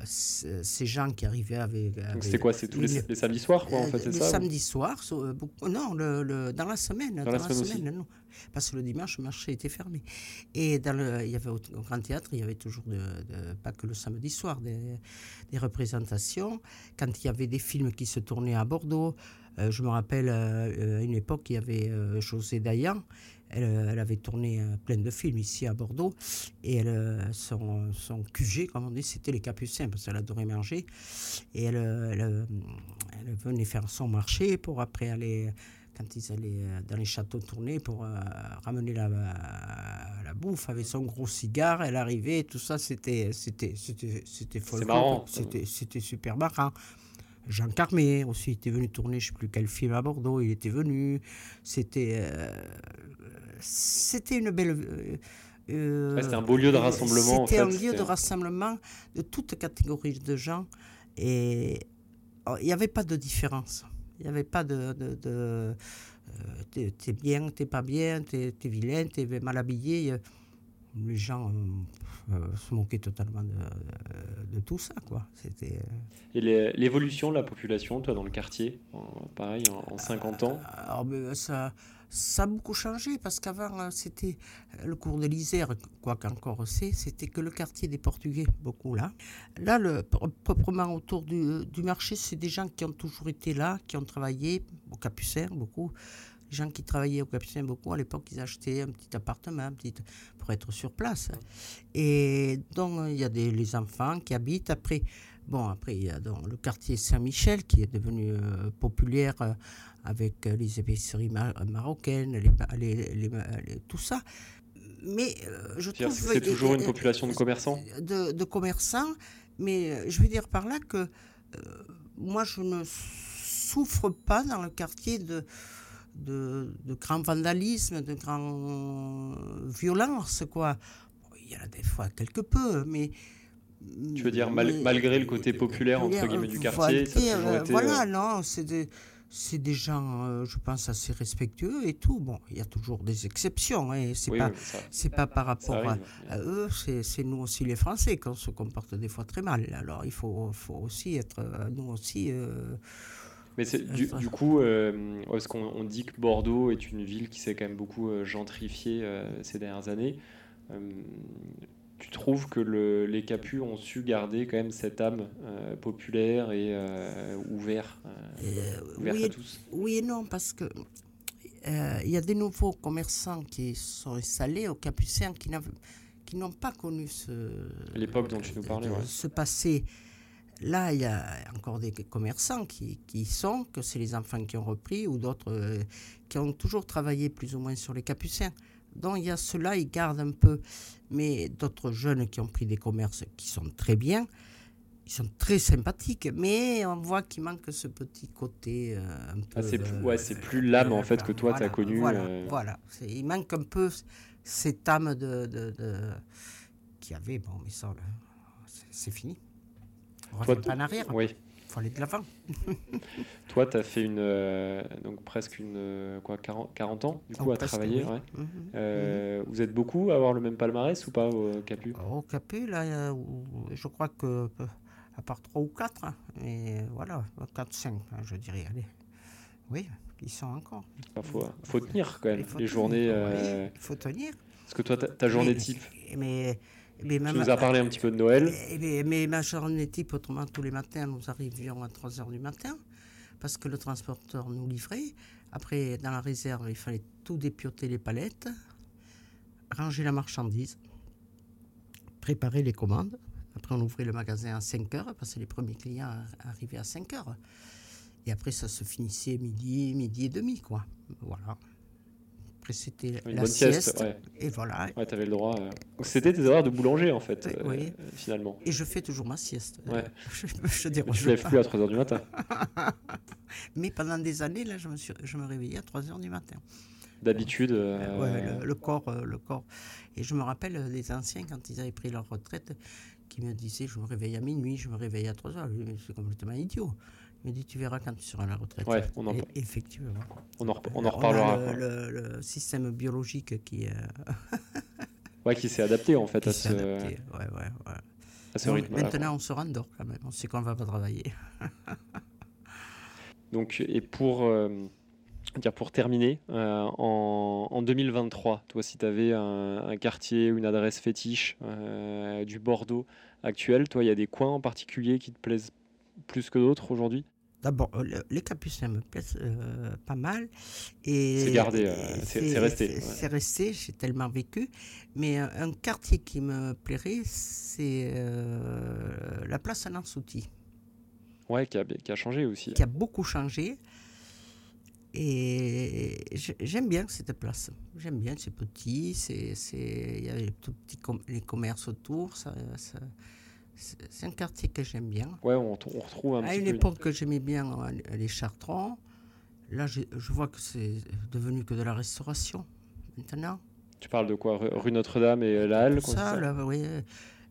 ces gens qui arrivaient avec... Donc avec c'était quoi? C'est tous les, les samedis soirs, quoi, en fait, c'est ça ou- samedi soir, so- euh, beaucoup- non, le, le- dans la semaine. Dans, la semaine aussi. non. Parce que le dimanche, le marché était fermé. Et dans le, il y avait au, Grand Théâtre, il y avait toujours, de, pas que le samedi soir, des, représentations. Quand il y avait des films qui se tournaient à Bordeaux, euh, je me rappelle, euh, à une époque, il y avait euh, José Dayan. Elle, euh, elle avait tourné euh, plein de films ici à Bordeaux. Et euh, son, son QG, comme on dit, c'était les Capucins, parce qu'elle adorait manger. Et elle, euh, euh, elle venait faire son marché pour après aller, quand ils allaient euh, dans les châteaux tourner, pour euh, ramener la, la bouffe avec son gros cigare. Elle arrivait, tout ça, c'était c'était c'était c'était. C'était super marrant. Jean Carmé aussi était venu tourner, je ne sais plus quel film à Bordeaux, il était venu. C'était euh, c'était une belle. euh, Ouais, c'était un beau lieu de rassemblement, en C'était un lieu de rassemblement de toutes catégories de gens. Et oh, il n'y avait pas de différence. Il n'y avait pas de. de, de, euh, t'es, t'es bien, t'es pas bien, t'es, t'es vilain, t'es mal habillé. Les gens euh, se moquaient totalement de, de tout ça, quoi. C'était. euh, Et les- l'évolution de la population, toi, dans le quartier, en- pareil, en, en 50 ans? Alors, ben, ça, ça a beaucoup changé parce qu'avant, euh, c'était euh, le cours de l'Isère, quoi qu'encore c'est, c'était que le quartier des Portugais, beaucoup là. Là, proprement autour du, marché, c'est des gens qui ont toujours été là, qui ont travaillé, au Capucin, beaucoup. Les gens qui travaillaient au Capucin, beaucoup, à l'époque, ils achetaient un petit appartement un petit, pour être sur place. Et donc, il y a les enfants qui habitent. Après, bon, après, il y a donc le quartier Saint-Michel qui est devenu euh, populaire. euh, avec euh, les épiceries ma- marocaines, les, les- les tout ça. Mais je trouve... c'est toujours une population de commerçants? de, de commerçants, mais je veux dire par là que moi, je ne souffre pas dans le quartier de, de, de grand vandalisme, de grand violence, quoi. Il y en a des fois quelque peu, mais... Tu veux dire, mal- malgré le côté populaire, entre guillemets, du quartier, ça a Voilà, toujours euh, été, Voilà, non, c'est des, c'est des gens, euh, je pense, assez respectueux et tout. Bon, il y a toujours des exceptions, hein, et c'est oui, pas... oui, ça, C'est pas par rapport à, arrive. à eux, c'est nous aussi les Français qu'on se comporte des fois très mal. Alors il faut, faut aussi être, euh, nous aussi, euh, Mais du, du coup, euh, parce qu'on on dit que Bordeaux est une ville qui s'est quand même beaucoup gentrifiée ces dernières années. Tu trouves que le- les Capus ont su garder quand même cette âme euh, populaire et euh, euh, ouverte oui, à tous? oui et non, parce que il y a des nouveaux commerçants qui sont installés au Capucin qui n'ont pas connu ce, L'époque dont tu nous parlais, ouais. ce passé. Là, il y a encore des commerçants qui, qui y sont, que c'est les enfants qui ont repris, ou d'autres qui ont toujours travaillé plus ou moins sur les Capucins. Donc il y a ceux-là, ils gardent un peu. Mais d'autres jeunes qui ont pris des commerces qui sont très bien, ils sont très sympathiques, mais on voit qu'il manque ce petit côté euh, un peu. Ah, c'est plus, euh, ouais, c'est plus l'âme en fait voilà, que toi tu as voilà, connu. Voilà, euh, voilà. Il manque un peu cette âme de, de, de- qu'il y avait. Bon, mais ça, c'est- fini. On Toi, revient pas en arrière. Oui. Faut aller de l'avant. Toi, tu as fait une, euh, donc presque une, euh, quoi, 40, 40 ans du coup Oh, à travailler. oui. ouais. Mhm. Euh, Vous êtes beaucoup à avoir le même palmarès ou pas au Capu Au Capet, là, euh, je crois que, euh, à part 3 ou 4, mais voilà, 4-5, je dirais, allez. Oui, ils sont encore. Il faut, faut tenir quand même les tenir, journées. euh, Il faut tenir. Parce que toi, ta, ta journée Mais- type, Mais, mais tu nous as parlé un petit peu de Noël. Mais ma journée type, autrement, tous les matins, nous arrivions à 3 heures du matin, parce que le transporteur nous livrait. Après, dans la réserve, il fallait tout dépioter les palettes, ranger la marchandise, préparer les commandes. Après, on ouvrait le magasin à 5 heures, parce que les premiers clients ar- arrivaient à 5 heures. Et après, ça se finissait midi, midi et demi, quoi. Voilà. Après, c'était Une la sieste, sieste. ouais. Et voilà. Ouais, tu avais le droit. euh. C'était tes horaires de boulanger en fait, euh, oui. finalement. Et je fais toujours ma sieste. Ouais. Je, je tu lèves pas. plus à 3h du matin. Mais pendant des années, là, je me, suis, je me réveillais à 3 heures du matin. D'habitude. euh, Ouais, le, le corps, le corps. Et je me rappelle des anciens, quand ils avaient pris leur retraite, qui me disaient Je me réveille à minuit, je me réveille à 3 heures. Je dis, Mais C'est complètement idiot. Me dit Tu verras quand tu seras à la retraite. Ouais, on en- effectivement. on, en, on en a reparlera. le, quoi. le- le système biologique qui, euh, Ouais, qui s'est adapté en fait qui à ce, adapté. Ouais, ouais, ouais. à ce Donc, rythme. maintenant, on se rendort quand même. On sait qu'on ne va pas travailler. Donc, et pour, euh, dire pour terminer, euh, en, en 2023, toi, si tu avais un, un quartier, une adresse fétiche euh, du Bordeaux actuel, toi, il y a des coins en particulier qui te plaisent plus que d'autres aujourd'hui? D'abord, euh, le- les capucins me plaisent euh, pas mal. C'est gardé, euh, c'est- resté, C'est ouais. resté, j'ai tellement vécu. Mais euh, un quartier qui me plairait, c'est la place Nansouti, Ouais, qui a, qui a changé aussi. qui a beaucoup changé. Et j'ai- j'aime bien cette place. J'aime bien, c'est petit, il y a les tout petits com- les commerces autour. ça- ça- c'est un quartier que j'aime bien. Ouais, on, on retrouve un À petit une peu. époque, j'aimais bien euh, les chartrons. Là, je, je vois que c'est devenu que de la restauration maintenant. Tu parles de quoi? Rue Notre-Dame et la Halle quoi, ça, ça? là, oui.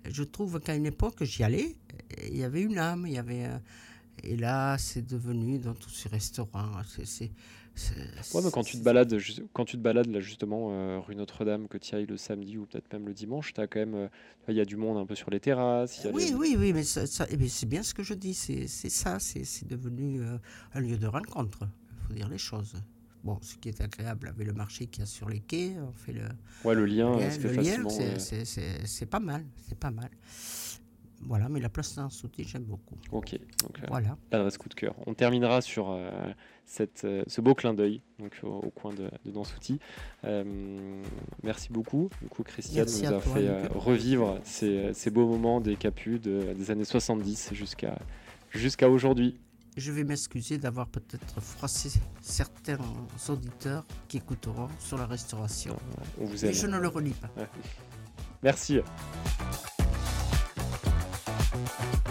Je trouve qu'à une époque, j'y allais, il y avait une âme, il y avait. euh, Et là, c'est devenu dans tous ces restaurants. c'est- Ouais, mais quand tu te balades, quand tu te balades là justement euh, rue Notre-Dame, que tu ailles le samedi ou peut-être même le dimanche, t'as quand même, euh, il y a du monde un peu sur les terrasses. il y a Oui, les- oui, oui, mais ça, ça- eh c'est bien ce que je dis. C'est c'est ça, c'est c'est devenu euh, un lieu de rencontre. Il faut dire les choses. Bon, ce qui est agréable avec le marché qu'il y a sur les quais, on fait le, Ouais, le lien, facilement. c'est- c'est- c'est c'est pas mal, c'est pas mal. Voilà, mais la place d'un sauté, j'aime beaucoup. Ok, donc euh, Voilà. l'adresse coup de cœur. On terminera sur euh, cette, euh, ce beau clin d'œil donc au, au coin de, de Dansouti. Euh, merci beaucoup. Du coup, Christiane Merci nous a toi, fait revivre ces, ces beaux moments des capus de- des années 70 jusqu'à jusqu'à aujourd'hui. Je vais m'excuser d'avoir peut-être froissé certains auditeurs qui écouteront sur la restauration. On vous Mais aime. je ne le relis pas. Merci. we